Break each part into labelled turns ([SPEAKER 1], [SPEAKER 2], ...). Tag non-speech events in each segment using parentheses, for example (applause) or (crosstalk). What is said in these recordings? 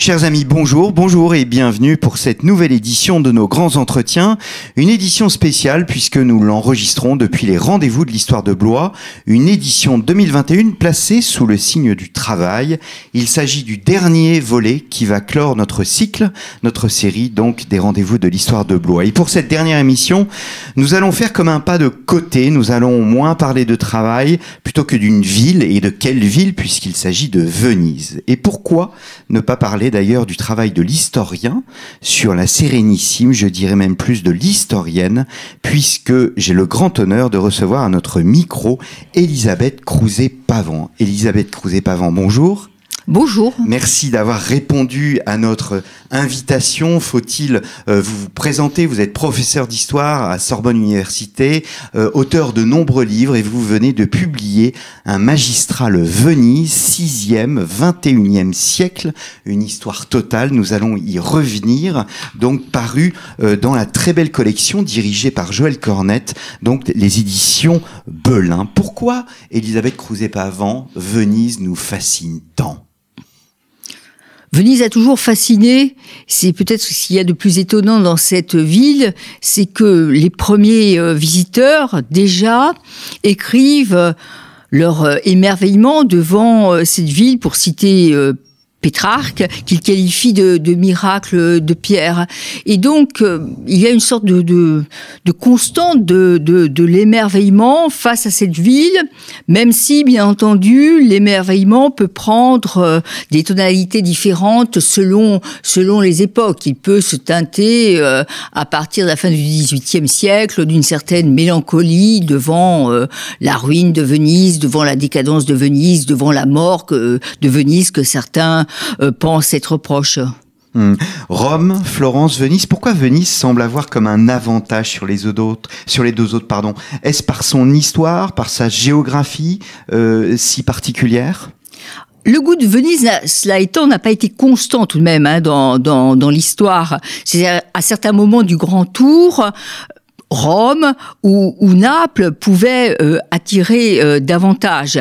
[SPEAKER 1] Chers amis, bonjour, bonjour et bienvenue pour cette nouvelle édition de nos grands entretiens. Une édition spéciale puisque nous l'enregistrons depuis les rendez-vous de l'histoire de Blois. Une édition 2021 placée sous le signe du travail. Il s'agit du dernier volet qui va clore notre cycle, notre série donc des rendez-vous de l'histoire de Blois. Et pour cette dernière émission, nous allons faire comme un pas de côté. Nous allons moins parler de travail plutôt que d'une ville et de quelle ville puisqu'il s'agit de Venise. Et pourquoi ne pas parler d'ailleurs du travail de l'historien sur la Sérénissime, je dirais même plus de l'historienne, puisque j'ai le grand honneur de recevoir à notre micro Elisabeth Crouzet-Pavant. Elisabeth Crouzet-Pavant, bonjour.
[SPEAKER 2] Bonjour.
[SPEAKER 1] Merci d'avoir répondu à notre invitation. Faut-il euh, vous présenter? Vous êtes professeur d'histoire à Sorbonne Université, euh, auteur de nombreux livres et vous venez de publier un magistral Venise, 6e, 21e siècle, une histoire totale. Nous allons y revenir, donc paru euh, dans la très belle collection dirigée par Joël Cornette, donc les éditions Belin. Pourquoi Elisabeth Crouzet-Pavant, Venise nous fascine tant?
[SPEAKER 2] Venise a toujours fasciné. C'est peut-être ce qu'il y a de plus étonnant dans cette ville, c'est que les premiers euh, visiteurs déjà écrivent euh, leur euh, émerveillement devant cette ville, pour citer Pétrarque, qu'il qualifie de, de, miracle de pierre. Et donc, euh, il y a une sorte de, de, de constante de, de l'émerveillement face à cette ville, même si, bien entendu, l'émerveillement peut prendre euh, des tonalités différentes selon, selon les époques. Il peut se teinter, euh, à partir de la fin du XVIIIe siècle, d'une certaine mélancolie devant la ruine de Venise, devant la décadence de Venise, devant la mort de Venise que certains euh, pense être proche.
[SPEAKER 1] Hmm. Rome, Florence, Venise. Pourquoi Venise semble avoir comme un avantage sur les autres, sur les deux autres, pardon? Est-ce par son histoire, par sa géographie euh, si particulière?
[SPEAKER 2] Le goût de Venise, cela étant, n'a pas été constant tout de même hein, dans, dans, l'histoire. C'est à, certains moments du Grand Tour, Rome ou, Naples pouvaient euh, attirer davantage.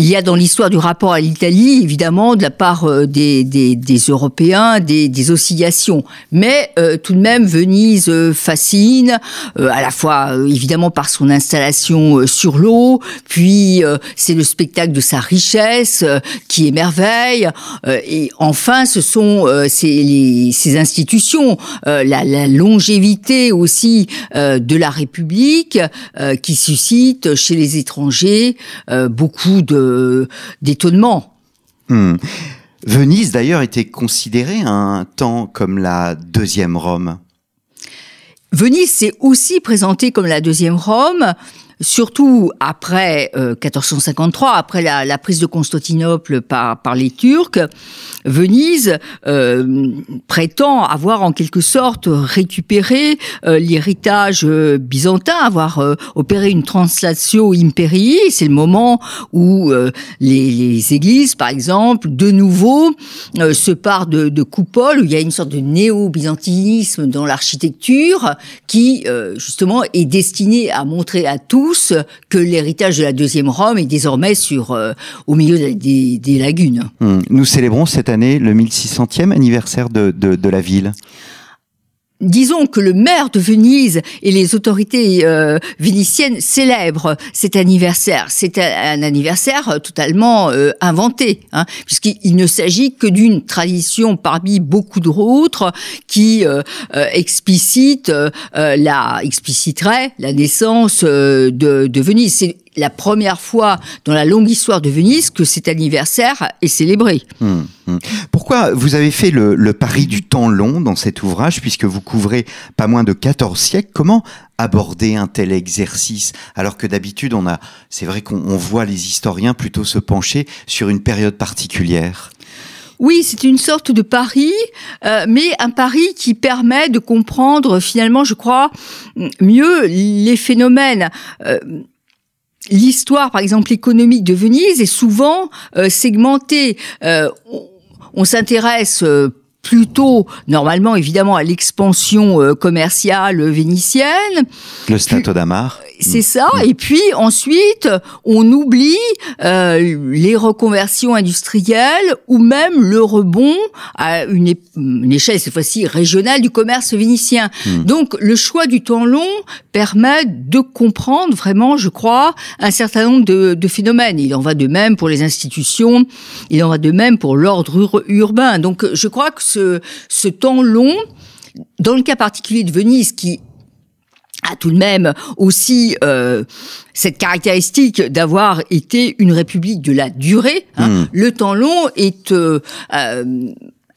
[SPEAKER 2] Il y a dans l'histoire du rapport à l'Italie, évidemment, de la part euh, des, des, des Européens, des, des, oscillations. Mais euh, tout de même, Venise euh, fascine, à la fois évidemment par son installation sur l'eau, puis c'est le spectacle de sa richesse qui émerveille. et enfin, ce sont ces, les, ces institutions, la, la, longévité aussi de la République qui suscite chez les étrangers beaucoup de d'étonnement.
[SPEAKER 1] Hmm. Venise, d'ailleurs, était considérée un temps comme la deuxième Rome.
[SPEAKER 2] Venise s'est aussi présentée comme la deuxième Rome surtout après 1453, euh, après la, prise de Constantinople par, par les Turcs, Venise euh, prétend avoir en quelque sorte récupéré euh, l'héritage byzantin, avoir opéré une translatio imperii. C'est le moment où les, les, églises, par exemple, de nouveau se partent de, de coupoles, où il y a une sorte de néo-byzantinisme dans l'architecture qui, justement, est destiné à montrer à tous que l'héritage de la deuxième Rome est désormais sur euh, au milieu des, lagunes.
[SPEAKER 1] Hmm. Nous célébrons cette année le 1600e anniversaire de, de la ville.
[SPEAKER 2] Disons que le maire de Venise et les autorités euh, vénitiennes célèbrent cet anniversaire. C'est un, anniversaire totalement euh, inventé, hein, puisqu'il ne s'agit que d'une tradition parmi beaucoup d'autres qui euh, explicite la expliciterait la naissance de, Venise. La première fois dans la longue histoire de Venise que cet anniversaire est célébré. Hum,
[SPEAKER 1] hum. Pourquoi vous avez fait le, pari du temps long dans cet ouvrage, puisque vous couvrez pas moins de 14 siècles? Comment aborder un tel exercice? Alors que d'habitude on a c'est vrai qu'on voit les historiens plutôt se pencher sur une période particulière
[SPEAKER 2] oui, c'est une sorte de pari, euh, mais un pari qui permet de comprendre finalement, je crois, mieux les phénomènes. Euh, l'histoire, par exemple, économique de Venise est souvent euh, segmentée. Euh, on, s'intéresse euh, plutôt, normalement, évidemment, à l'expansion commerciale vénitienne.
[SPEAKER 1] Le Stato d'Amar.
[SPEAKER 2] C'est ça. Mm. Et puis ensuite, on oublie euh, les reconversions industrielles ou même le rebond à une, échelle cette fois-ci régionale du commerce vénitien. Mm. Donc le choix du temps long permet de comprendre vraiment, je crois, un certain nombre de, de, phénomènes. Il en va de même pour les institutions, il en va de même pour l'ordre urbain. Donc je crois que ce, ce temps long, dans le cas particulier de Venise, qui a tout de même aussi euh, cette caractéristique d'avoir été une république de la durée. Hein. Hmm. Le temps long est euh, euh,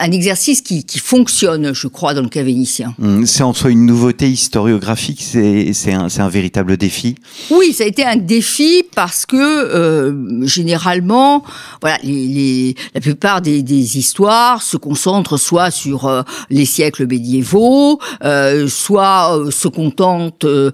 [SPEAKER 2] un exercice qui, qui, fonctionne, je crois, dans le cas vénitien.
[SPEAKER 1] Hum, c'est en soi une nouveauté historiographique, c'est un, un, véritable défi?
[SPEAKER 2] Oui, ça a été un défi parce que, euh, généralement, voilà, les, les, la plupart des, des, histoires se concentrent soit sur euh, les siècles médiévaux, euh, soit euh, se contentent euh,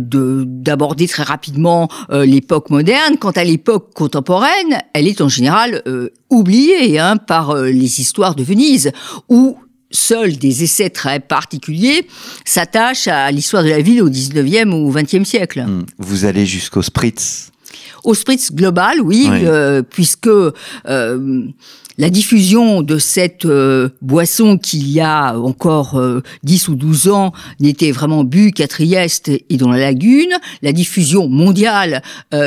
[SPEAKER 2] d'aborder très rapidement l'époque moderne. Quant à l'époque contemporaine, elle est en général oubliée hein, par les histoires de Venise, où seuls des essais très particuliers s'attachent à l'histoire de la ville au 19e ou au 20e siècle. Hmm.
[SPEAKER 1] Vous allez jusqu'au Spritz
[SPEAKER 2] Au Spritz global, oui, euh, puisque euh, la diffusion de cette euh, boisson qui il y a encore 10 ou 12 ans n'était vraiment bu qu'à Trieste et dans la lagune, la diffusion mondiale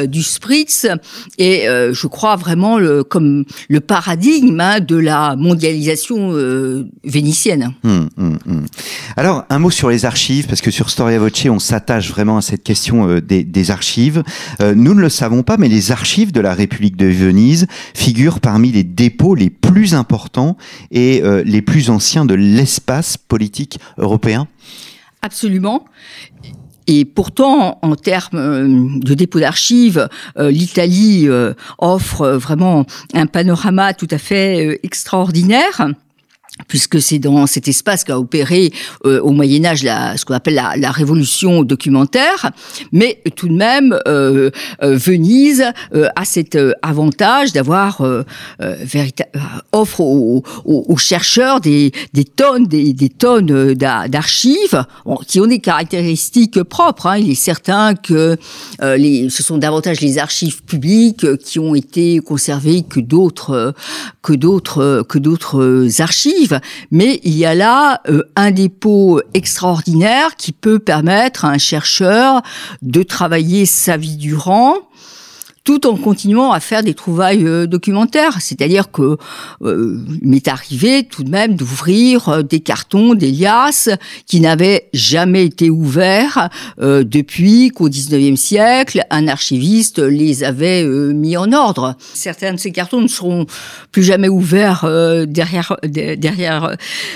[SPEAKER 2] du spritz est, je crois, vraiment le, comme le paradigme hein, de la mondialisation vénitienne.
[SPEAKER 1] Hum, hum, hum. Alors, un mot sur les archives, parce que sur Storia Voce, on s'attache vraiment à cette question des, archives. nous ne le savons pas, mais les archives de la République de Venise figurent parmi les dépôts les plus importants et euh, les plus anciens de l'espace politique européen
[SPEAKER 2] Absolument. Et pourtant, en termes euh, de dépôt d'archives, euh, l'Italie offre vraiment un panorama tout à fait extraordinaire puisque c'est dans cet espace qu'a opéré euh, au Moyen Âge la, ce qu'on appelle la, la, révolution documentaire, mais tout de même euh, euh Venise euh, a cet avantage d'avoir offre aux, aux, aux, chercheurs des, des tonnes des, des tonnes d'archives qui ont des caractéristiques propres. Hein. Il est certain que les, ce sont davantage les archives publiques qui ont été conservées que d'autres que d'autres que d'autres archives mais il y a là euh, un dépôt extraordinaire qui peut permettre à un chercheur de travailler sa vie durant tout en continuant à faire des trouvailles euh, documentaires. C'est-à-dire que euh, m'est arrivé tout de même d'ouvrir euh, des cartons, des liasses qui n'avaient jamais été ouverts depuis qu'au 19e siècle, un archiviste les avait mis en ordre. Certains de ces cartons ne seront plus jamais ouverts derrière derrière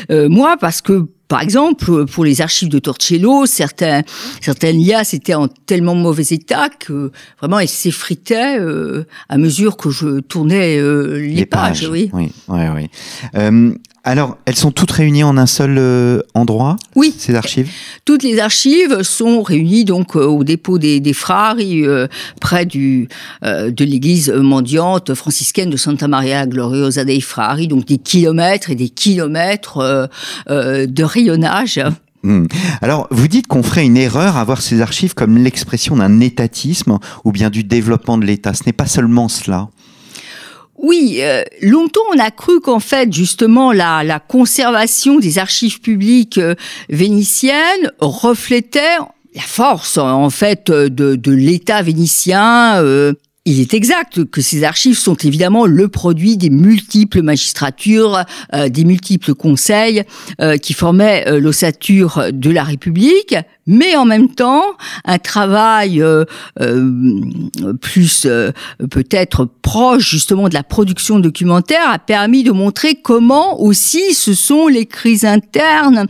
[SPEAKER 2] moi parce que par exemple, pour les archives de Torcello, certains, certaines liasses étaient en tellement mauvais état que vraiment elles s'effritaient euh, à mesure que je tournais euh, les, pages. Oui,
[SPEAKER 1] oui, oui. oui. Euh, alors, elles sont toutes réunies en un seul euh, endroit
[SPEAKER 2] Oui.
[SPEAKER 1] Ces archives?
[SPEAKER 2] Toutes les archives sont réunies donc euh, au dépôt des, des Frari, euh, près du, de l'église mendiante franciscaine de Santa Maria Gloriosa dei Frari, donc des kilomètres et des kilomètres de rayonnage.
[SPEAKER 1] Hmm. Alors, vous dites qu'on ferait une erreur à voir ces archives comme l'expression d'un étatisme ou bien du développement de l'État. Ce n'est pas seulement cela.
[SPEAKER 2] Oui, euh, longtemps on a cru qu'en fait justement la, conservation des archives publiques euh, vénitiennes reflétait la force en fait de, de l'État vénitien. Euh, il est exact que ces archives sont évidemment le produit des multiples magistratures, euh, des multiples conseils euh, qui formaient euh, l'ossature de la République, mais en même temps un travail plus peut-être proche justement de la production documentaire a permis de montrer comment aussi ce sont les crises internes,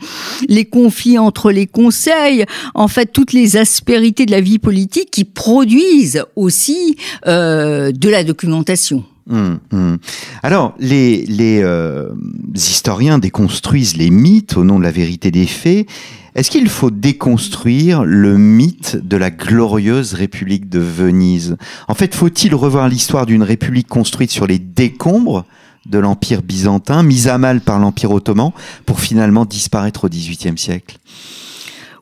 [SPEAKER 2] les conflits entre les conseils, en fait toutes les aspérités de la vie politique qui produisent aussi euh, de la documentation.
[SPEAKER 1] Hum, hum. Alors, les, les euh, historiens déconstruisent les mythes au nom de la vérité des faits. Est-ce qu'il faut déconstruire le mythe de la glorieuse République de Venise? En fait, faut-il revoir l'histoire d'une République construite sur les décombres de l'Empire byzantin, mise à mal par l'Empire ottoman, pour finalement disparaître au XVIIIe siècle?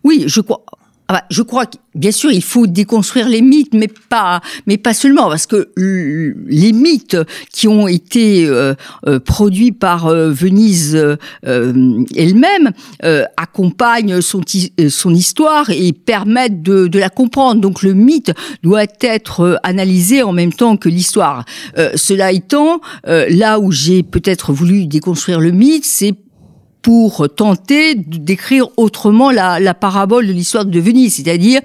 [SPEAKER 2] Oui, je crois. Ah bah, je crois que bien sûr il faut déconstruire les mythes, mais pas, mais pas seulement, parce que les mythes qui ont été euh, euh, produits par euh, Venise elle-même accompagnent son, son histoire et permettent de, de, la comprendre. Donc le mythe doit être analysé en même temps que l'histoire. cela étant, là où j'ai peut-être voulu déconstruire le mythe, c'est pour tenter d'écrire autrement la, parabole de l'histoire de Venise, c'est-à-dire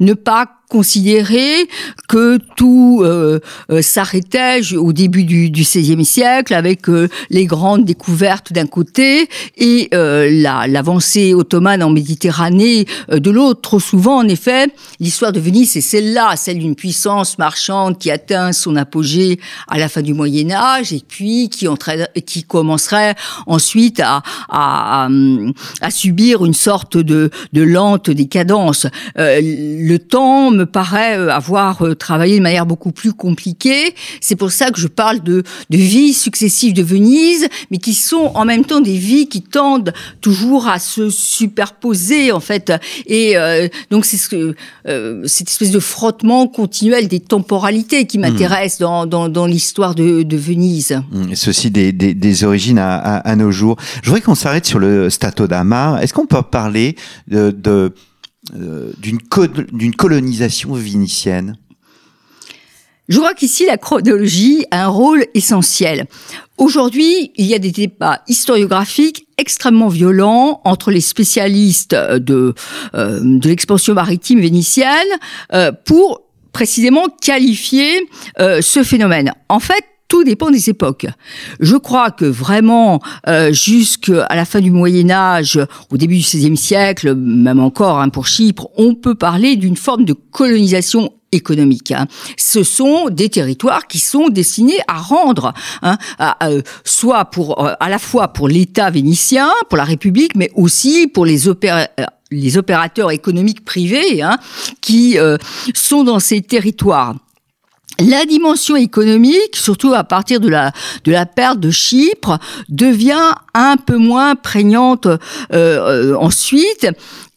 [SPEAKER 2] ne pas considérer que tout euh, euh, s'arrêtait au début du, XVIe siècle avec euh, les grandes découvertes d'un côté et l'avancée ottomane en Méditerranée de l'autre. Trop souvent, en effet, l'histoire de Venise, c'est celle-là, celle d'une puissance marchande qui atteint son apogée à la fin du Moyen Âge et puis qui, qui commencerait ensuite à, à, à, subir une sorte de, de lente décadence. le temps me paraît euh, avoir euh, travaillé de manière beaucoup plus compliquée. C'est pour ça que je parle de, de vies successives de Venise, mais qui sont en même temps des vies qui tendent toujours à se superposer en fait. Et euh, donc c'est ce que cette espèce de frottement continuel des temporalités qui m'intéresse dans, dans, dans l'histoire de, de, Venise.
[SPEAKER 1] Mmh, et ceci des, des, des origines à, à, à, nos jours. Je voudrais qu'on s'arrête sur le Stato d'Amar. Est-ce qu'on peut parler de, de euh, d'une colonisation vénitienne
[SPEAKER 2] je crois qu'ici, la chronologie a un rôle essentiel. Aujourd'hui, il y a des débats historiographiques extrêmement violents entre les spécialistes de, euh, l'expansion maritime vénitienne euh, pour précisément qualifier ce phénomène. En fait, tout dépend des époques. Je crois que vraiment, euh, jusqu'à la fin du Moyen Âge, au début du XVIe siècle, même encore hein, pour Chypre, on peut parler d'une forme de colonisation économique. Hein. Ce sont des territoires qui sont destinés à rendre, hein, euh, soit pour euh, à la fois pour l'État vénitien, pour la République, mais aussi pour les les opérateurs économiques privés hein, qui sont dans ces territoires la dimension économique, surtout à partir de la de la perte de Chypre, devient un peu moins prégnante euh, euh, ensuite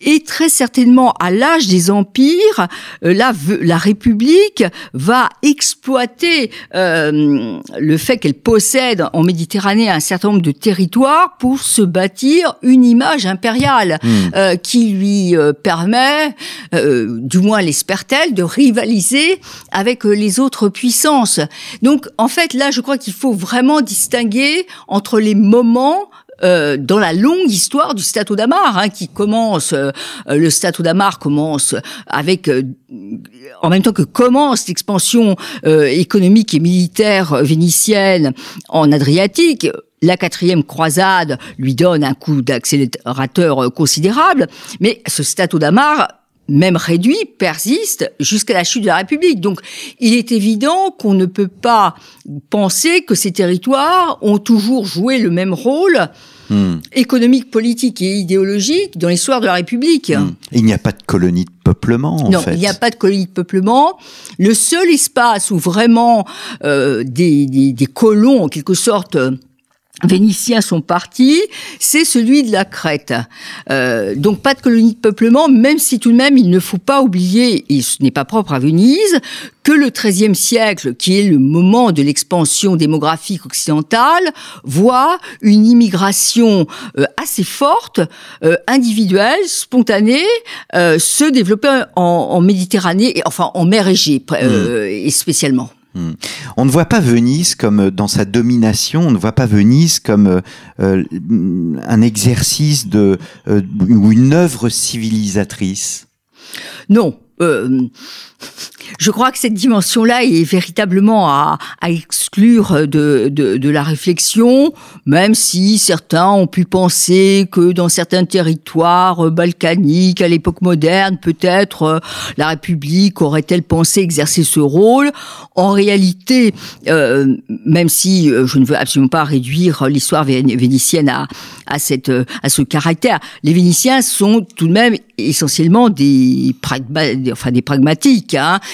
[SPEAKER 2] et très certainement à l'âge des empires, euh, la, la République va exploiter euh, le fait qu'elle possède en Méditerranée un certain nombre de territoires pour se bâtir une image impériale hmm. euh, qui lui euh, permet, du moins l'espère-t-elle, de rivaliser avec les autres puissances. Donc en fait là, je crois qu'il faut vraiment distinguer entre les moments euh, dans la longue histoire du Stato d'Amar, hein, qui commence, euh, le Stato d'Amar commence avec, euh, en même temps que commence l'expansion économique et militaire vénitienne en Adriatique, la quatrième croisade lui donne un coup d'accélérateur considérable, mais ce Stato d'Amar même réduit, persiste jusqu'à la chute de la République. Donc, il est évident qu'on ne peut pas penser que ces territoires ont toujours joué le même rôle hmm. économique, politique et idéologique dans l'histoire de la République. Hmm.
[SPEAKER 1] Il n'y a pas de colonie de peuplement, en
[SPEAKER 2] non, il n'y a pas de colonie de peuplement. Le seul espace où vraiment euh, des, des, des colons, en quelque sorte, vénitiens sont partis, c'est celui de la Crète. Euh, donc pas de colonie de peuplement, même si tout de même il ne faut pas oublier, et ce n'est pas propre à Venise, que le XIIIe siècle, qui est le moment de l'expansion démographique occidentale, voit une immigration euh, assez forte, euh, individuelle, spontanée, se développer en, en, Méditerranée, et, enfin en mer Égée, mmh. et spécialement.
[SPEAKER 1] Hmm. On ne voit pas Venise comme euh, dans sa domination, on ne voit pas Venise comme euh, euh un exercice de ou une œuvre civilisatrice.
[SPEAKER 2] Non. Je crois que cette dimension-là est véritablement à, exclure de, de, la réflexion, même si certains ont pu penser que dans certains territoires balkaniques, à l'époque moderne, peut-être euh, la République aurait-elle pensé exercer ce rôle. En réalité, euh, même si euh, je ne veux absolument pas réduire l'histoire vénitienne à, à, cette, à ce caractère, les Vénitiens sont tout de même essentiellement des, enfin, des pragmatiques.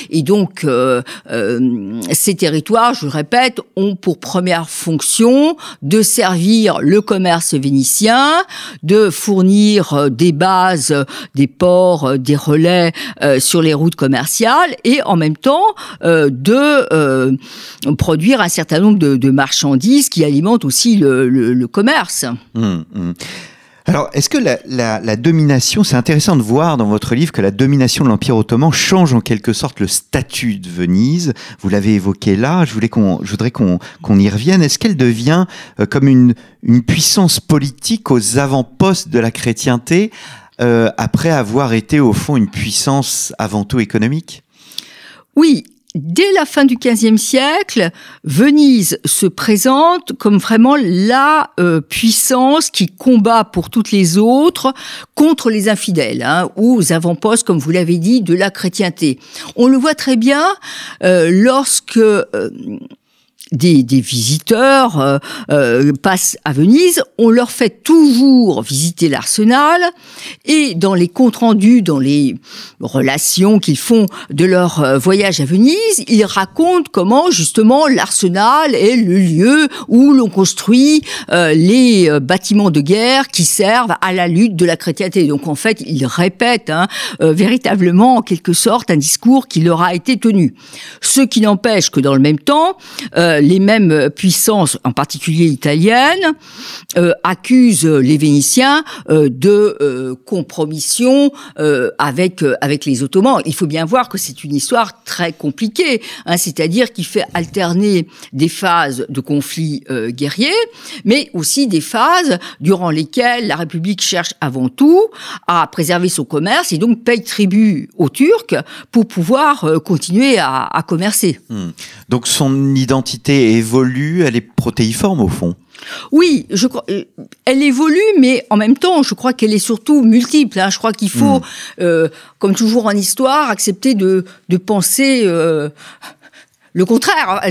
[SPEAKER 2] Et donc, euh, euh, ces territoires, je répète, ont pour première fonction de servir le commerce vénitien, de fournir euh, des bases, des ports, des relais sur les routes commerciales et en même temps de produire un certain nombre de, marchandises qui alimentent aussi le, commerce.
[SPEAKER 1] Mmh, mmh. Alors, est-ce que la, domination, c'est intéressant de voir dans votre livre que la domination de l'Empire ottoman change en quelque sorte le statut de Venise? Vous l'avez évoqué là, je, voulais qu'on, je voudrais qu'on, y revienne. Est-ce qu'elle devient euh, comme une, une puissance politique aux avant-postes de la chrétienté euh, après avoir été au fond une puissance avant tout économique?
[SPEAKER 2] Oui, dès la fin du XVe siècle, Venise se présente comme vraiment la euh, puissance qui combat pour toutes les autres contre les infidèles, hein, ou aux avant-postes, comme vous l'avez dit, de la chrétienté. On le voit très bien euh, lorsque euh, des, des visiteurs euh, euh, passent à Venise, on leur fait toujours visiter l'arsenal et dans les comptes rendus, dans les relations qu'ils font de leur euh, voyage à Venise, ils racontent comment justement l'arsenal est le lieu où l'on construit euh, les bâtiments de guerre qui servent à la lutte de la chrétienté. Donc en fait, ils répètent hein, véritablement en quelque sorte un discours qui leur a été tenu. Ce qui n'empêche que dans le même temps, les mêmes puissances, en particulier italiennes, euh, accusent les Vénitiens euh, de euh, compromission avec avec les Ottomans. Il faut bien voir que c'est une histoire très compliquée, hein, c'est-à-dire qui fait alterner des phases de conflits guerriers, mais aussi des phases durant lesquelles la République cherche avant tout à préserver son commerce et donc paye tribut aux Turcs pour pouvoir continuer à, à commercer.
[SPEAKER 1] Hmm. Donc son identité évolue, elle est protéiforme au fond.
[SPEAKER 2] Oui, je crois, euh, elle évolue, mais en même temps, je crois qu'elle est surtout multiple. Hein. Je crois qu'il faut, hmm. euh, comme toujours en histoire, accepter de, de penser. Euh, le contraire,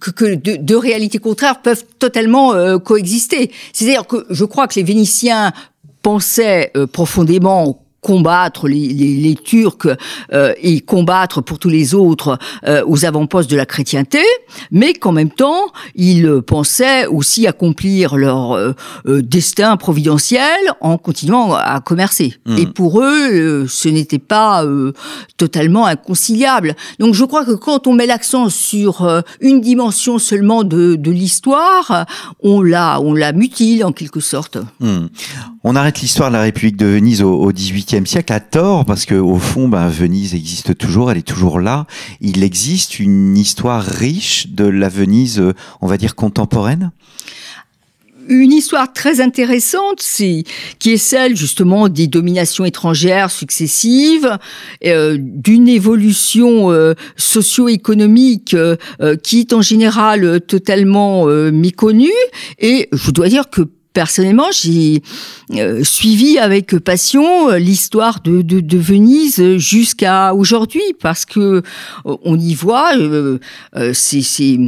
[SPEAKER 2] que, que deux, réalités contraires peuvent totalement coexister. C'est-à-dire que je crois que les Vénitiens pensaient profondément combattre les, les, les Turcs euh, et combattre pour tous les autres euh, aux avant-postes de la chrétienté, mais qu'en même temps, ils pensaient aussi accomplir leur euh, euh, destin providentiel en continuant à commercer. Mmh. Et pour eux, ce n'était pas totalement inconciliable. Donc je crois que quand on met l'accent sur une dimension seulement de, de l'histoire, on la, on la mutile en quelque sorte.
[SPEAKER 1] Mmh. On arrête l'histoire de la République de Venise au, 18 siècle à tort, parce que au fond, ben, Venise existe toujours, elle est toujours là. Il existe une histoire riche de la Venise, euh, on va dire contemporaine?
[SPEAKER 2] Une histoire très intéressante, c'est qui est celle justement des dominations étrangères successives, euh, d'une évolution euh, socio-économique qui est en général totalement méconnue. Et je dois dire que personnellement, j'ai euh, suivi avec passion euh, l'histoire de, Venise jusqu'à aujourd'hui parce que euh, on y voit c'est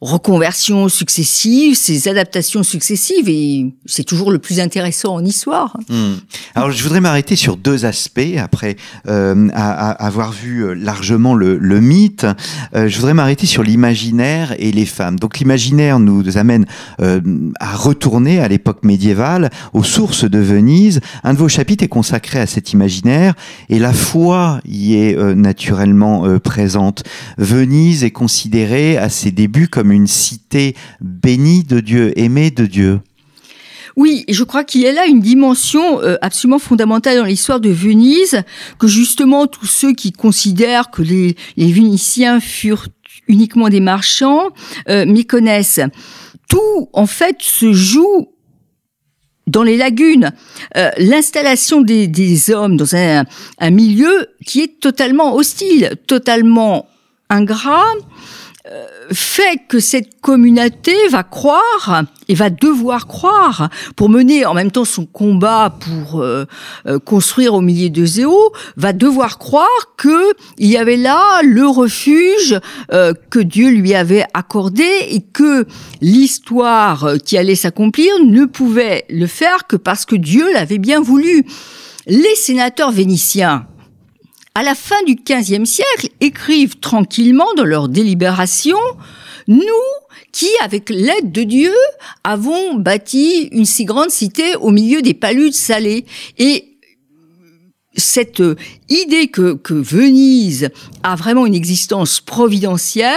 [SPEAKER 2] reconversions successives, ces adaptations successives, et c'est toujours le plus intéressant en histoire.
[SPEAKER 1] Hmm. Alors je voudrais m'arrêter sur deux aspects, après euh, avoir vu euh, largement le, mythe, euh, je voudrais m'arrêter sur l'imaginaire et les femmes. Donc l'imaginaire nous amène à retourner à l'époque médiévale, aux sources de Venise. Un de vos chapitres est consacré à cet imaginaire, et la foi y est naturellement présente. Venise est considérée à ses débuts comme une cité bénie de Dieu, aimée de Dieu.
[SPEAKER 2] Oui, je crois qu'il y a là une dimension euh, absolument fondamentale dans l'histoire de Venise, que justement tous ceux qui considèrent que les, Vénitiens furent uniquement des marchands euh, méconnaissent. Tout, en fait, se joue dans les lagunes, euh, l'installation des, hommes dans un, milieu qui est totalement hostile, totalement ingrat, fait que cette communauté va croire et va devoir croire pour mener en même temps son combat pour euh, euh, construire au milieu de Zéo, va devoir croire que il y avait là le refuge que Dieu lui avait accordé et que l'histoire qui allait s'accomplir ne pouvait le faire que parce que Dieu l'avait bien voulu. Les sénateurs vénitiens à la fin du XVe siècle, écrivent tranquillement dans leurs délibérations nous qui, avec l'aide de Dieu, avons bâti une si grande cité au milieu des paludes salées. Et cette idée que, que Venise a vraiment une existence providentielle,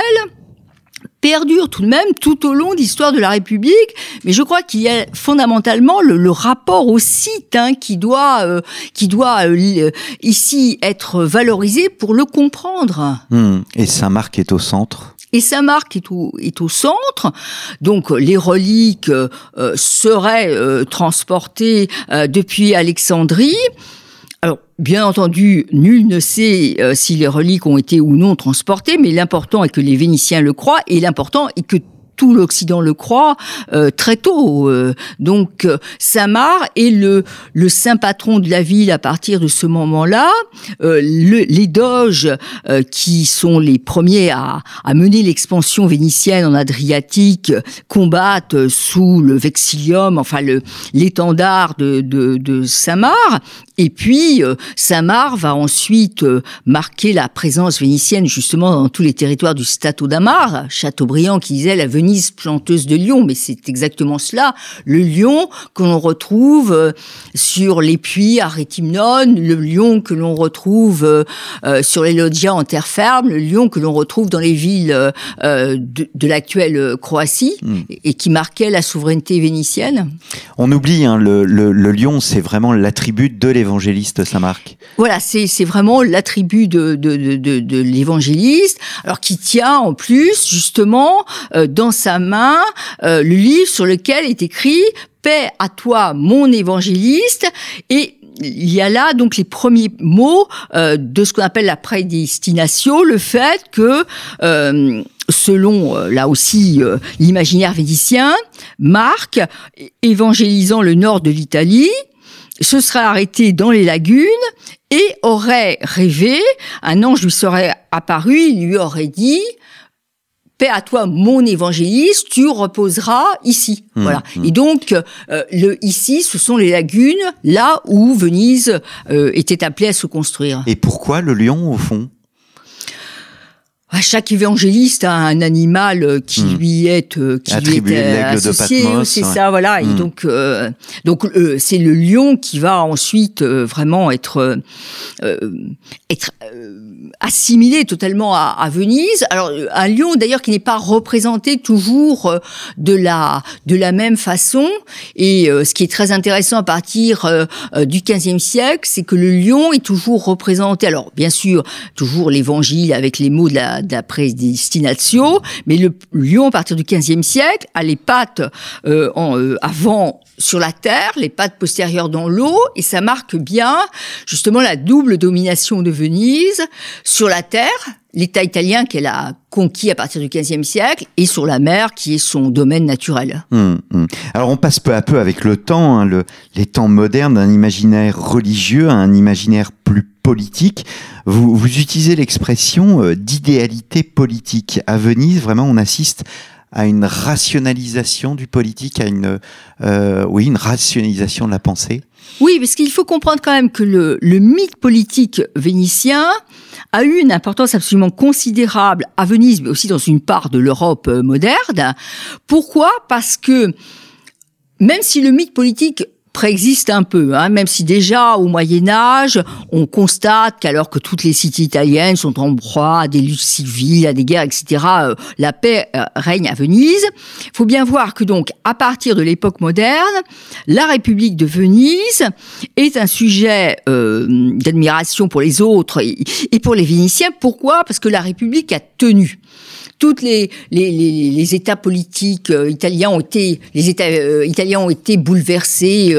[SPEAKER 2] perdure tout de même tout au long de l'histoire de la République. Mais je crois qu'il y a fondamentalement le, rapport au site hein, qui doit, euh, qui doit euh, ici être valorisé pour le comprendre.
[SPEAKER 1] Hmm. Et Saint-Marc est au centre?
[SPEAKER 2] Et Saint-Marc est au, est au centre, donc les reliques euh, seraient transportées depuis Alexandrie. Alors, bien entendu, nul ne sait euh, si les reliques ont été ou non transportées, mais l'important est que les Vénitiens le croient et l'important est que tout l'Occident le croit euh, très tôt. Euh. donc euh, Saint-Marc est le, le saint patron de la ville à partir de ce moment-là. les doges qui sont les premiers à, à mener l'expansion vénitienne en Adriatique combattent sous le vexilium, enfin le l'étendard de, de, de Saint-Marc. Et puis Saint-Marc va ensuite marquer la présence vénitienne justement dans tous les territoires du Stato d'Amar, Chateaubriand qui disait la Venise planteuse de lion, mais c'est exactement cela. Le lion que l'on retrouve euh, sur les puits à Rétimnon, le lion que l'on retrouve euh, euh, sur les loggias en terre ferme, le lion que l'on retrouve dans les villes de, l'actuelle Croatie hmm. et qui marquait la souveraineté vénitienne.
[SPEAKER 1] On oublie, hein, le, lion, c'est vraiment l'attribut de l'évangéliste Saint-Marc.
[SPEAKER 2] Voilà, c'est vraiment l'attribut de, de, l'évangéliste, alors qui tient en plus justement dans sa main euh, le livre sur lequel est écrit Paix à toi, mon évangéliste, et il y a là donc les premiers mots euh, de ce qu'on appelle la prédestination, le fait que euh, selon là aussi l'imaginaire védicien, Marc, évangélisant le nord de l'Italie, se serait arrêté dans les lagunes et aurait rêvé, un ange lui serait apparu, il lui aurait dit paix à toi, mon évangéliste, tu reposeras ici. Mmh, voilà. Mmh. Et donc, euh, le ici, ce sont les lagunes, là où Venise euh, était appelée à se construire.
[SPEAKER 1] Et pourquoi le lion, au fond?
[SPEAKER 2] Chaque évangéliste a un animal euh, qui hmm. lui est euh, qui lui est euh, associé, c'est ça, voilà. Et hmm. donc, donc c'est le lion qui va ensuite vraiment être être assimilé totalement à, à, Venise. Alors un lion d'ailleurs qui n'est pas représenté toujours de la de la même façon. Et ce qui est très intéressant à partir du XVe siècle, c'est que le lion est toujours représenté. Alors bien sûr, toujours l'Évangile avec les mots de la d'après Destinatio, mais le lion à partir du XVe siècle a les pattes euh, en, euh, avant sur la terre, les pattes postérieures dans l'eau, et ça marque bien justement la double domination de Venise sur la terre, l'État italien qu'elle a conquis à partir du XVe siècle, et sur la mer qui est son domaine naturel.
[SPEAKER 1] Hum, hum. Alors on passe peu à peu avec le temps, hein, le, les temps modernes, d'un imaginaire religieux à un imaginaire plus politique. Vous, vous utilisez l'expression euh, d'idéalité politique. À Venise, vraiment, on assiste à une rationalisation du politique, à une, euh, oui, une rationalisation de la pensée
[SPEAKER 2] Oui, parce qu'il faut comprendre quand même que le, le mythe politique vénitien a eu une importance absolument considérable à Venise, mais aussi dans une part de l'Europe euh, moderne. Pourquoi? Parce que même si le mythe politique préexiste un peu, hein, même si déjà au Moyen Âge, on constate qu'alors que toutes les cités italiennes sont en proie à des luttes civiles, à des guerres, etc., euh, la paix euh, règne à Venise. Il faut bien voir que donc, à partir de l'époque moderne, la République de Venise est un sujet euh, d'admiration pour les autres et, et pour les Vénitiens. Pourquoi? Parce que la République a tenu toutes les, les, États politiques euh, italiens ont été les États euh, italiens ont été bouleversés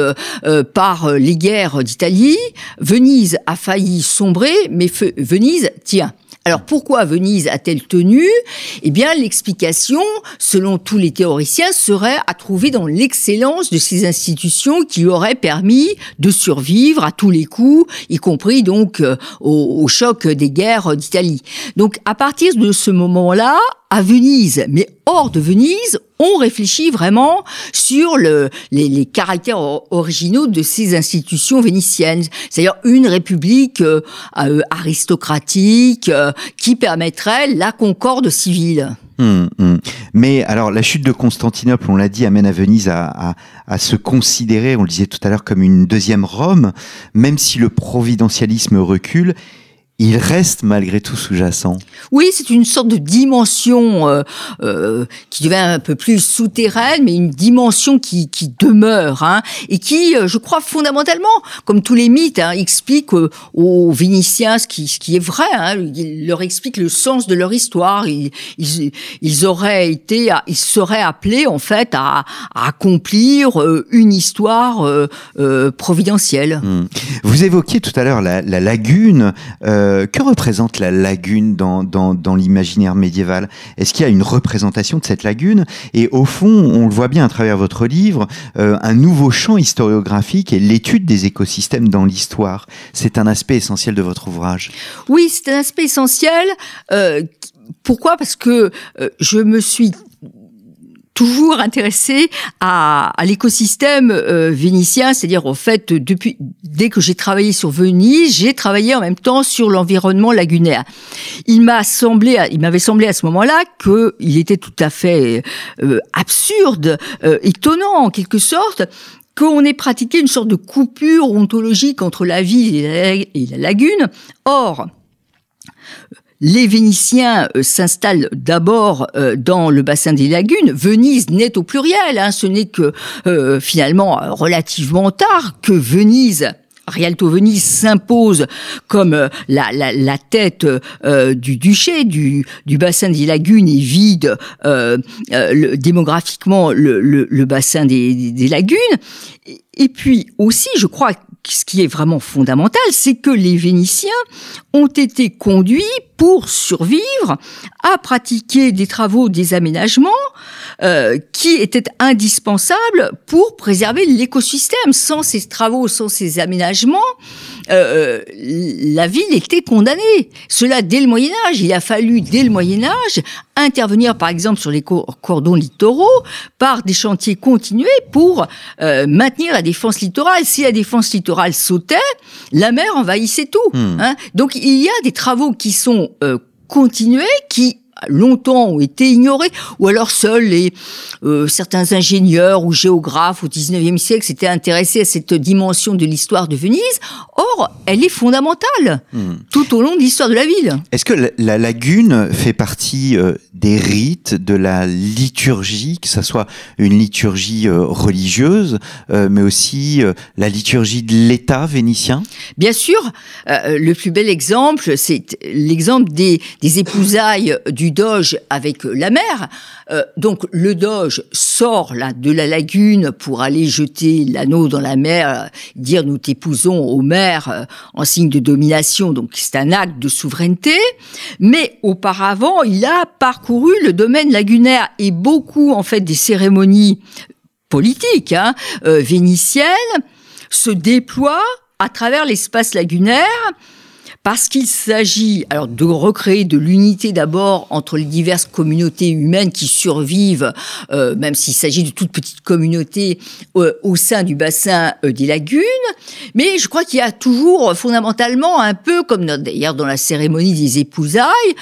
[SPEAKER 2] par les guerres d'Italie. Venise a failli sombrer, mais Venise tient. Alors pourquoi Venise a-t-elle tenu? Eh bien l'explication, selon tous les théoriciens, serait à trouver dans l'excellence de ces institutions qui auraient permis de survivre à tous les coups, y compris donc euh, au, au choc des guerres d'Italie. Donc à partir de ce moment-là, à Venise, mais hors de Venise, on réfléchit vraiment sur le, les, caractères originaux de ces institutions vénitiennes. C'est-à-dire une république euh, euh, aristocratique euh, qui permettrait la concorde civile.
[SPEAKER 1] Hum, hum. Mais alors la chute de Constantinople, on l'a dit, amène à Venise à, se considérer, on le disait tout à l'heure, comme une deuxième Rome, même si le providentialisme recule il reste malgré tout sous-jacent.
[SPEAKER 2] Oui, c'est une sorte de dimension euh, euh, qui devient un peu plus souterraine, mais une dimension qui, qui demeure hein, et qui, euh, je crois, fondamentalement, comme tous les mythes, hein, explique euh, aux Vénitiens ce qui, ce qui est vrai. Hein, il leur explique le sens de leur histoire. Ils, ils, ils auraient été, ils seraient appelés en fait à, à accomplir une histoire providentielle.
[SPEAKER 1] Hmm. Vous évoquiez tout à l'heure la, la lagune. Euh, euh, que représente la lagune dans, dans, l'imaginaire médiéval? Est-ce qu'il y a une représentation de cette lagune? Et au fond, on le voit bien à travers votre livre, euh, un nouveau champ historiographique et l'étude des écosystèmes dans l'histoire. C'est un aspect essentiel de votre ouvrage.
[SPEAKER 2] Oui, c'est un aspect essentiel. Euh, pourquoi? Parce que je me suis toujours intéressé à, à l'écosystème euh, vénitien, c'est-à-dire au fait depuis dès que j'ai travaillé sur Venise, j'ai travaillé en même temps sur l'environnement lagunaire. Il m'a semblé, il m'avait semblé à ce moment-là que il était tout à fait euh, absurde, euh, étonnant en quelque sorte qu'on ait pratiqué une sorte de coupure ontologique entre la ville et la lagune. Or, les Vénitiens euh, s'installent d'abord euh, dans le bassin des lagunes. Venise n'est au pluriel, hein. ce n'est que euh, finalement relativement tard que Venise Rialto Venise s'impose comme la, tête du duché du, bassin des lagunes et vide démographiquement le, bassin des, des lagunes. Et puis aussi, je crois ce qui est vraiment fondamental, c'est que les Vénitiens ont été conduits pour survivre à pratiquer des travaux, des aménagements euh, qui étaient indispensables pour préserver l'écosystème. Sans ces travaux, sans ces aménagements, euh, la ville était condamnée. Cela dès le Moyen Âge. Il a fallu dès le Moyen Âge intervenir, par exemple, sur les cordons littoraux par des chantiers continués pour euh, maintenir la défense littorale. Si la défense littorale sautait, la mer envahissait tout. Hmm. Hein. Donc il y a des travaux qui sont continués, qui longtemps ont été ignorés, ou alors seuls les euh, certains ingénieurs ou géographes au XIXe siècle s'étaient intéressés à cette dimension de l'histoire de Venise. Or, elle est fondamentale hmm. tout au long de l'histoire de la ville.
[SPEAKER 1] Est-ce que la, lagune fait partie euh, des rites de la liturgie, que ce soit une liturgie euh, religieuse, mais aussi la liturgie de l'État vénitien?
[SPEAKER 2] Bien sûr, le plus bel exemple, c'est l'exemple des, des épousailles du Doge avec la mer. Euh, donc le Doge sort de la lagune pour aller jeter l'anneau dans la mer, euh, dire nous t'épousons aux mers euh, en signe de domination. Donc c'est un acte de souveraineté. Mais auparavant, il a parcouru le domaine lagunaire et beaucoup en fait des cérémonies politiques hein, vénitiennes se déploient à travers l'espace lagunaire parce qu'il s'agit alors de recréer de l'unité d'abord entre les diverses communautés humaines qui survivent, euh, même s'il s'agit de toutes petites communautés euh, au sein du bassin euh, des lagunes. Mais je crois qu'il y a toujours fondamentalement un peu comme d'ailleurs dans la cérémonie des épousailles,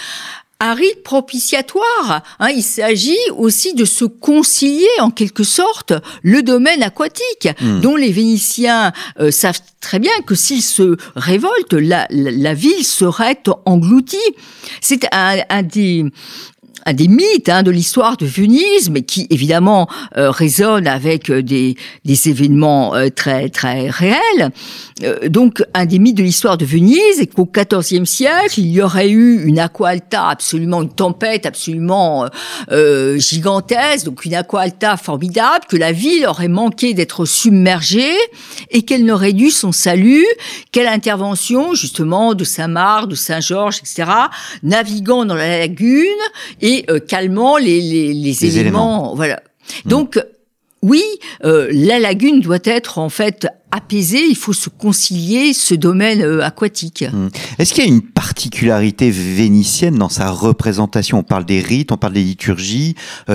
[SPEAKER 2] un rite propitiatoire. Hein, il s'agit aussi de se concilier en quelque sorte le domaine aquatique, hmm. dont les Vénitiens euh, savent très bien que s'ils se révoltent, la, la, ville serait engloutie. C'est un, un des un des mythes hein, de l'histoire de Venise, mais qui évidemment euh, résonne avec euh, des, des événements euh, très très réels. donc un des mythes de l'histoire de Venise est qu'au XIVe siècle, il y aurait eu une aqua alta, absolument une tempête absolument gigantesque, donc une aqua alta formidable, que la ville aurait manqué d'être submergée et qu'elle n'aurait dû son salut qu'à l'intervention justement de Saint-Marc, de Saint-Georges, etc., naviguant dans la lagune et euh, calmant les, les, les, éléments, Voilà. Hmm. Donc, oui, euh, la lagune doit être en fait apaisée. Il faut se concilier ce domaine euh, aquatique. Hmm.
[SPEAKER 1] Est-ce qu'il y a une particularité vénitienne dans sa représentation? On parle des rites, on parle des liturgies.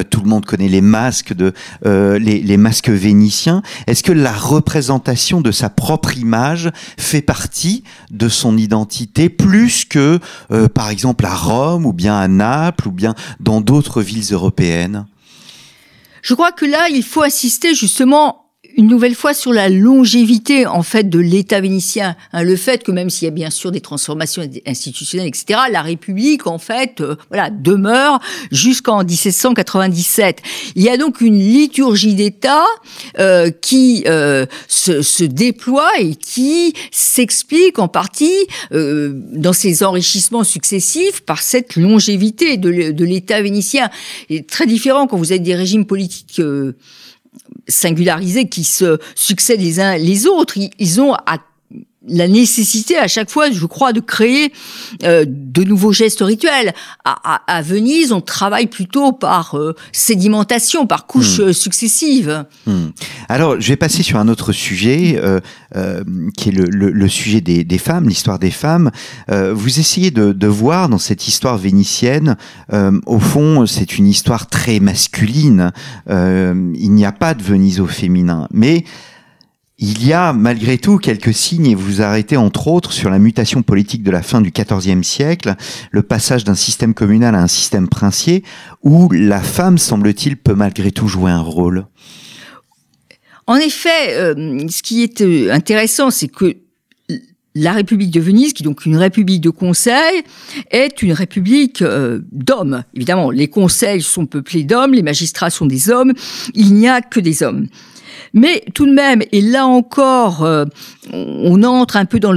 [SPEAKER 1] tout le monde connaît les masques de les, les, masques vénitiens. Est-ce que la représentation de sa propre image fait partie de son identité plus que, par exemple, à Rome ou bien à Naples ou bien dans d'autres villes européennes?
[SPEAKER 2] Je crois que là, il faut insister justement une nouvelle fois sur la longévité en fait de l'État vénitien, hein, le fait que même s'il y a bien sûr des transformations institutionnelles, etc., la République en fait, euh, voilà, demeure jusqu'en 1797. Il y a donc une liturgie d'État euh, qui euh, se, se, déploie et qui s'explique en partie euh, dans ses enrichissements successifs par cette longévité de l'État vénitien. C'est très différent quand vous avez des régimes politiques euh, singularisés qui se succèdent les uns les autres. Ils, ont à la nécessité à chaque fois, je crois, de créer euh, de nouveaux gestes rituels. À, à, à, Venise, on travaille plutôt par euh, sédimentation, par couches hmm. euh, successives.
[SPEAKER 1] Hmm. Alors, je vais passer sur un autre sujet, euh, euh qui est le, le, le sujet des, des, femmes, l'histoire des femmes. vous essayez de, de, voir dans cette histoire vénitienne, au fond, c'est une histoire très masculine. il n'y a pas de Venise au féminin, mais il y a malgré tout quelques signes et vous arrêtez entre autres sur la mutation politique de la fin du XIVe siècle, le passage d'un système communal à un système princier, où la femme, semble-t-il, peut malgré tout jouer un rôle.
[SPEAKER 2] En effet, euh, ce qui est euh, intéressant, c'est que la République de Venise, qui est donc une république de conseil, est une république euh, d'hommes. Évidemment, les conseils sont peuplés d'hommes, les magistrats sont des hommes, il n'y a que des hommes. Mais tout de même, et là encore, euh, on entre un peu dans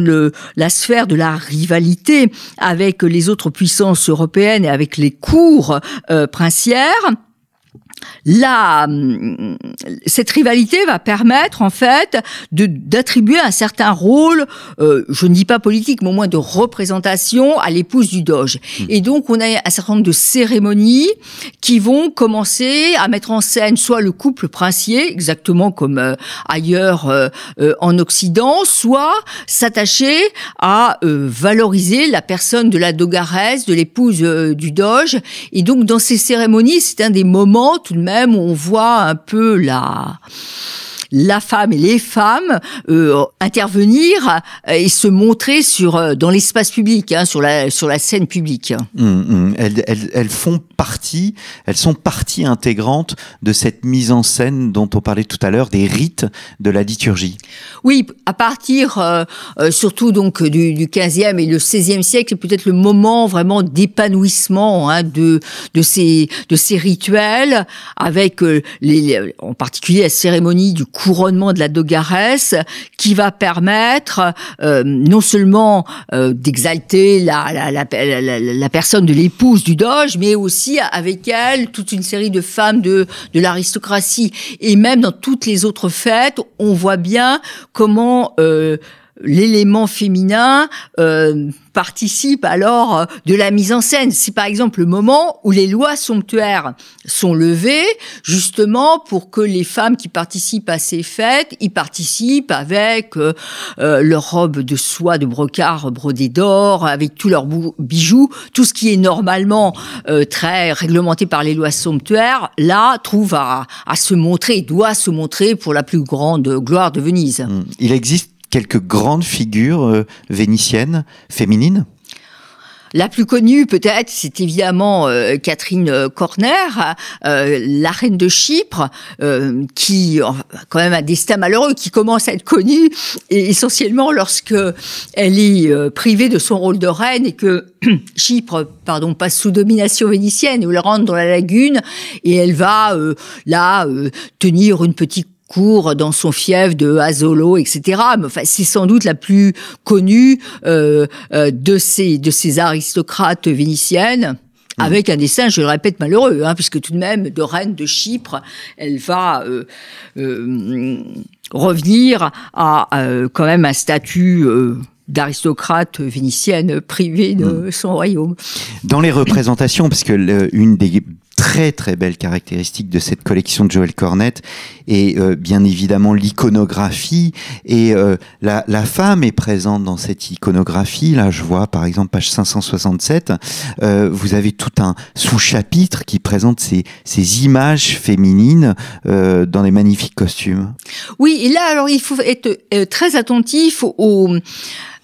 [SPEAKER 2] la sphère de la rivalité avec les autres puissances européennes et avec les cours euh, princières la, cette rivalité va permettre en fait d'attribuer un certain rôle, euh, je ne dis pas politique, mais au moins de représentation à l'épouse du Doge. Hmm. Et donc on a un certain nombre de cérémonies qui vont commencer à mettre en scène soit le couple princier, exactement comme euh, ailleurs euh, en Occident, soit s'attacher à valoriser la personne de la dogaresse, de l'épouse du Doge. Et donc dans ces cérémonies, c'est un des moments tout de même on voit un peu la la femme et les femmes euh, intervenir et se montrer sur euh, dans l'espace public, hein, sur la sur la scène publique.
[SPEAKER 1] Hum, hum. Elles, elles, elles, font partie, elles sont partie intégrante de cette mise en scène dont on parlait tout à l'heure, des rites de la liturgie.
[SPEAKER 2] Oui, à partir euh, surtout donc du, du 15e et le 16e siècle, c'est peut-être le moment vraiment d'épanouissement hein, de de ces de ces rituels avec les, en particulier la cérémonie du couronnement de la dogaresse qui va permettre euh, non seulement euh, d'exalter la, la, la, la, personne de l'épouse du doge, mais aussi avec elle toute une série de femmes de, de l'aristocratie. Et même dans toutes les autres fêtes, on voit bien comment euh, l'élément féminin euh, participe alors de la mise en scène. C'est par exemple le moment où les lois somptuaires sont levées, justement pour que les femmes qui participent à ces fêtes y participent avec euh, euh leur robe de soie de brocart brodée d'or, avec tous leurs bijoux, tout ce qui est normalement euh, très réglementé par les lois somptuaires, là trouve à, à se montrer, doit se montrer pour la plus grande gloire de Venise.
[SPEAKER 1] Il existe quelques grandes figures euh, vénitiennes, féminines?
[SPEAKER 2] La plus connue, peut-être, c'est évidemment euh, Catherine Corner, euh, la reine de Chypre, euh, qui a quand même un destin malheureux, qui commence à être connue et essentiellement lorsque elle est privée de son rôle de reine et que (clears throat) Chypre, pardon, passe sous domination vénitienne, où elle rentre dans la lagune et elle va là tenir une petite cours dans son fief de Azolo, etc. Mais enfin, c'est sans doute la plus connue euh, euh, de ces de ces aristocrates vénitiennes. Mmh. Avec un dessin, je le répète, malheureux, hein, puisque tout de même, de reine de Chypre, elle va euh, euh revenir à quand même un statut d'aristocrate vénitienne privée de mmh. son royaume.
[SPEAKER 1] Dans les représentations, parce que une des très très belle caractéristique de cette collection de Joël Cornette et euh, bien évidemment l'iconographie. Et euh, la, la, femme est présente dans cette iconographie. Là je vois par exemple page 567 euh, vous avez tout un sous-chapitre qui présente ces, ces images féminines euh, dans des magnifiques costumes.
[SPEAKER 2] Oui et là alors il faut être euh, très attentif aux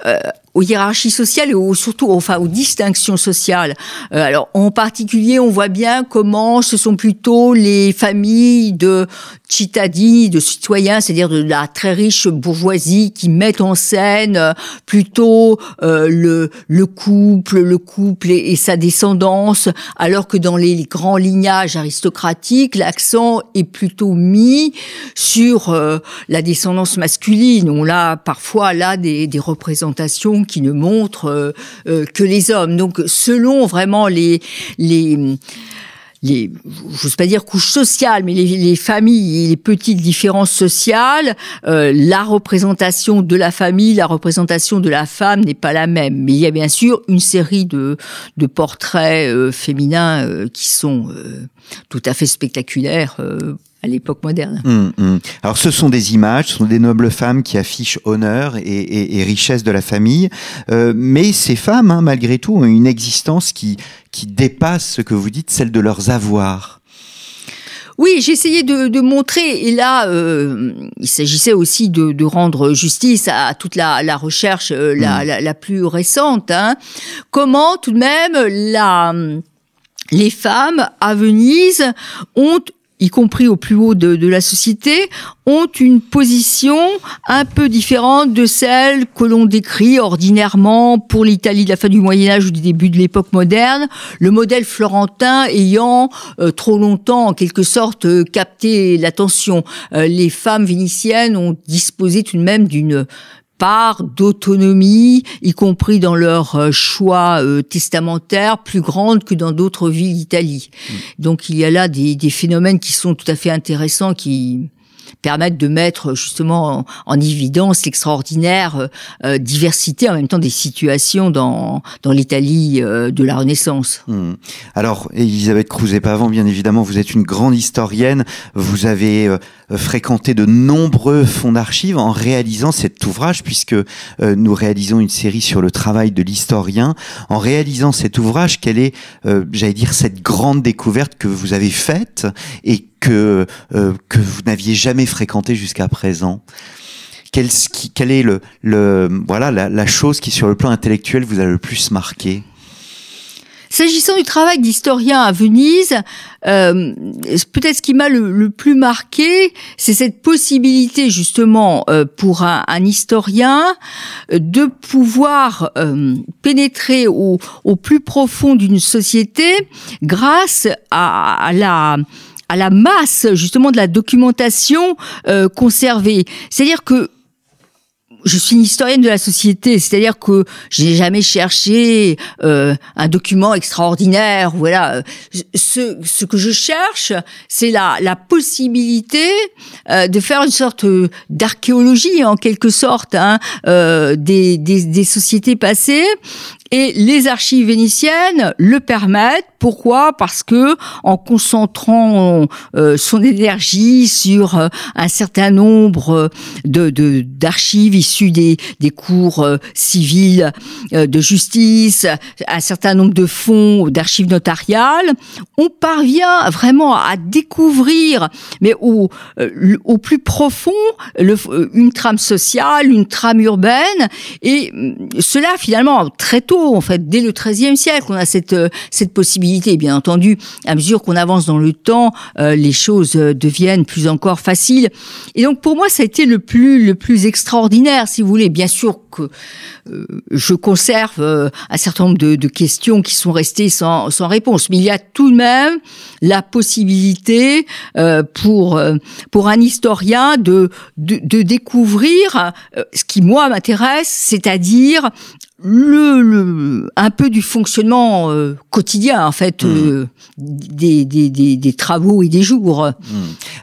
[SPEAKER 2] euh, aux hiérarchies sociales et surtout enfin aux distinctions sociales. Euh, alors en particulier, on voit bien comment ce sont plutôt les familles de de citoyens, c'est-à-dire de la très riche bourgeoisie qui mettent en scène euh, plutôt euh, le, le couple, le couple et, sa descendance, alors que dans les grands lignages aristocratiques, l'accent est plutôt mis sur euh, la descendance masculine. On a parfois là des, représentations qui ne montrent que les hommes. Donc selon vraiment les les les, je sais pas dire couches sociales, mais les, les familles, les petites différences sociales, euh, la représentation de la famille, la représentation de la femme n'est pas la même. Mais il y a bien sûr une série de, de portraits féminins qui sont tout à fait spectaculaires à l'époque moderne.
[SPEAKER 1] Hum, hum. Alors ce sont des images, ce sont des nobles femmes qui affichent honneur et, richesse de la famille, euh, mais ces femmes, hein, malgré tout, ont une existence qui, qui dépasse ce que vous dites, celle de leurs avoirs.
[SPEAKER 2] Oui, j'ai essayé de, montrer, et là, euh, il s'agissait aussi de, rendre justice à toute la, recherche euh, hum. la, plus récente. Hein. Comment tout de même la, les femmes à Venise ont y compris au plus haut de, la société, ont une position un peu différente de celle que l'on décrit ordinairement pour l'Italie de la fin du Moyen Âge ou du début de l'époque moderne, le modèle florentin ayant euh, trop longtemps en quelque sorte euh, capté l'attention. Euh, les femmes vénitiennes ont disposé tout de même d'une part d'autonomie, y compris dans leur euh, choix euh, testamentaire, plus grande que dans d'autres villes d'Italie. Mm. Donc il y a là des, des, phénomènes qui sont tout à fait intéressants, qui permettent de mettre justement en, évidence l'extraordinaire euh, euh, diversité en même temps des situations dans, dans l'Italie euh, de la Renaissance.
[SPEAKER 1] Hmm. Alors, Elisabeth Crouzet-Pavant, bien évidemment, vous êtes une grande historienne, vous avez fréquenté de nombreux fonds d'archives en réalisant cet ouvrage, puisque nous réalisons une série sur le travail de l'historien. En réalisant cet ouvrage, quelle est, j'allais dire, cette grande découverte que vous avez faite et que, euh, que vous n'aviez jamais fréquenté jusqu'à présent. Quelle, est la, chose qui sur le plan intellectuel vous a le plus marqué?
[SPEAKER 2] S'agissant du travail d'historien à Venise, euh, peut-être ce qui m'a le, plus marqué, c'est cette possibilité justement euh, pour un, historien de pouvoir pénétrer au, plus profond d'une société grâce à la à la masse justement de la documentation euh, conservée. C'est-à-dire que je suis une historienne de la société, c'est-à-dire que je n'ai jamais cherché euh, un document extraordinaire. Voilà, ce, ce que je cherche, c'est la, la possibilité euh, de faire une sorte d'archéologie en quelque sorte hein, euh, des, des, des sociétés passées et les archives vénitiennes le permettent. Pourquoi? Parce que en concentrant euh, son énergie sur euh, un certain nombre de d'archives issues des, des cours euh, civiles de justice, un certain nombre de fonds d'archives notariales, on parvient vraiment à découvrir, mais au, au plus profond, une trame sociale, une trame urbaine, et cela finalement très tôt en fait, dès le XIIIe siècle, on a cette, cette possibilité. Bien entendu, à mesure qu'on avance dans le temps, les choses deviennent plus encore faciles. Et donc, pour moi, ça a été le plus, le plus extraordinaire, si vous voulez. Bien sûr que je conserve un certain nombre de, questions qui sont restées sans, sans réponse, mais il y a tout de même la possibilité pour, pour un historien de, de découvrir ce qui, moi, m'intéresse, c'est-à-dire le, le, un peu du fonctionnement euh, quotidien en fait mmh. euh, des, des, des, des, travaux et des jours. Mmh.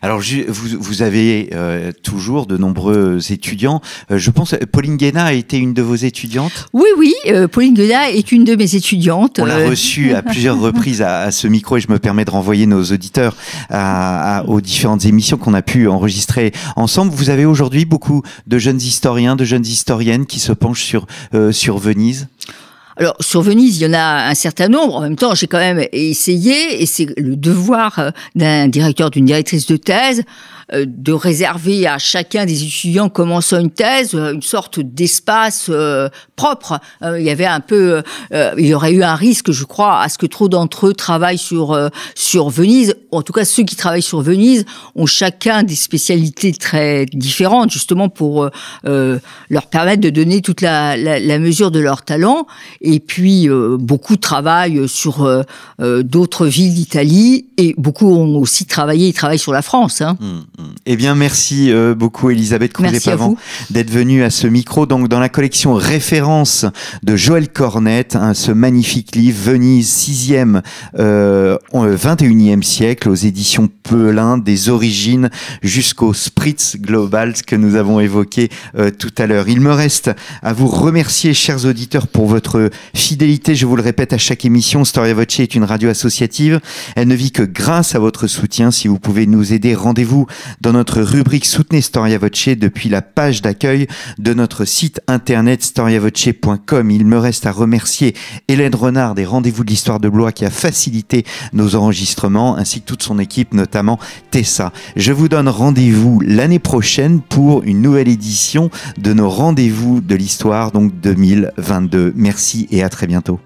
[SPEAKER 1] Alors je, vous, vous avez euh, toujours de nombreux étudiants. Euh, je pense Pauline Guéna a été une de vos étudiantes?
[SPEAKER 2] Oui oui, euh, Pauline Guéna est une de mes étudiantes.
[SPEAKER 1] On l'a reçue à (laughs) plusieurs reprises à, à, ce micro et je me permets de renvoyer nos auditeurs à, à, aux différentes émissions qu'on a pu enregistrer ensemble. Vous avez aujourd'hui beaucoup de jeunes historiens, de jeunes historiennes qui se penchent sur sur
[SPEAKER 2] Alors sur Venise, il y en a un certain nombre. En même temps, j'ai quand même essayé, et c'est le devoir d'un directeur, d'une directrice de thèse, euh, de réserver à chacun des étudiants commençant une thèse euh, une sorte d'espace euh, propre. il y avait un peu, il y aurait eu un risque, je crois, à ce que trop d'entre eux travaillent sur sur Venise. En tout cas, ceux qui travaillent sur Venise ont chacun des spécialités très différentes, justement pour leur permettre de donner toute la, la, la mesure de leur talent. Et puis beaucoup travaillent sur d'autres villes d'Italie et beaucoup ont aussi travaillé et travaillent sur la France. Hein. Mmh.
[SPEAKER 1] Eh bien, merci euh, beaucoup, Elisabeth Crouzet-Pavant, d'être venue à ce micro. Donc, dans la collection référence de Joël Cornette, hein, ce magnifique livre, Venise, 6e, euh, 21e siècle, aux éditions Des origines jusqu'au Spritz Global, que nous avons évoqué euh, tout à l'heure. Il me reste à vous remercier, chers auditeurs, pour votre fidélité. Je vous le répète à chaque émission, Storia Voce est une radio associative. Elle ne vit que grâce à votre soutien. Si vous pouvez nous aider, rendez-vous dans notre rubrique Soutenez Storia Voce depuis la page d'accueil de notre site internet storiavoce.com. Il me reste à remercier Hélène Renard des Rendez-vous de l'Histoire de Blois qui a facilité nos enregistrements ainsi que toute son équipe, Tessa. Je vous donne rendez-vous l'année prochaine pour une nouvelle édition de nos Rendez-vous de l'Histoire, donc 2022. Merci et à très bientôt.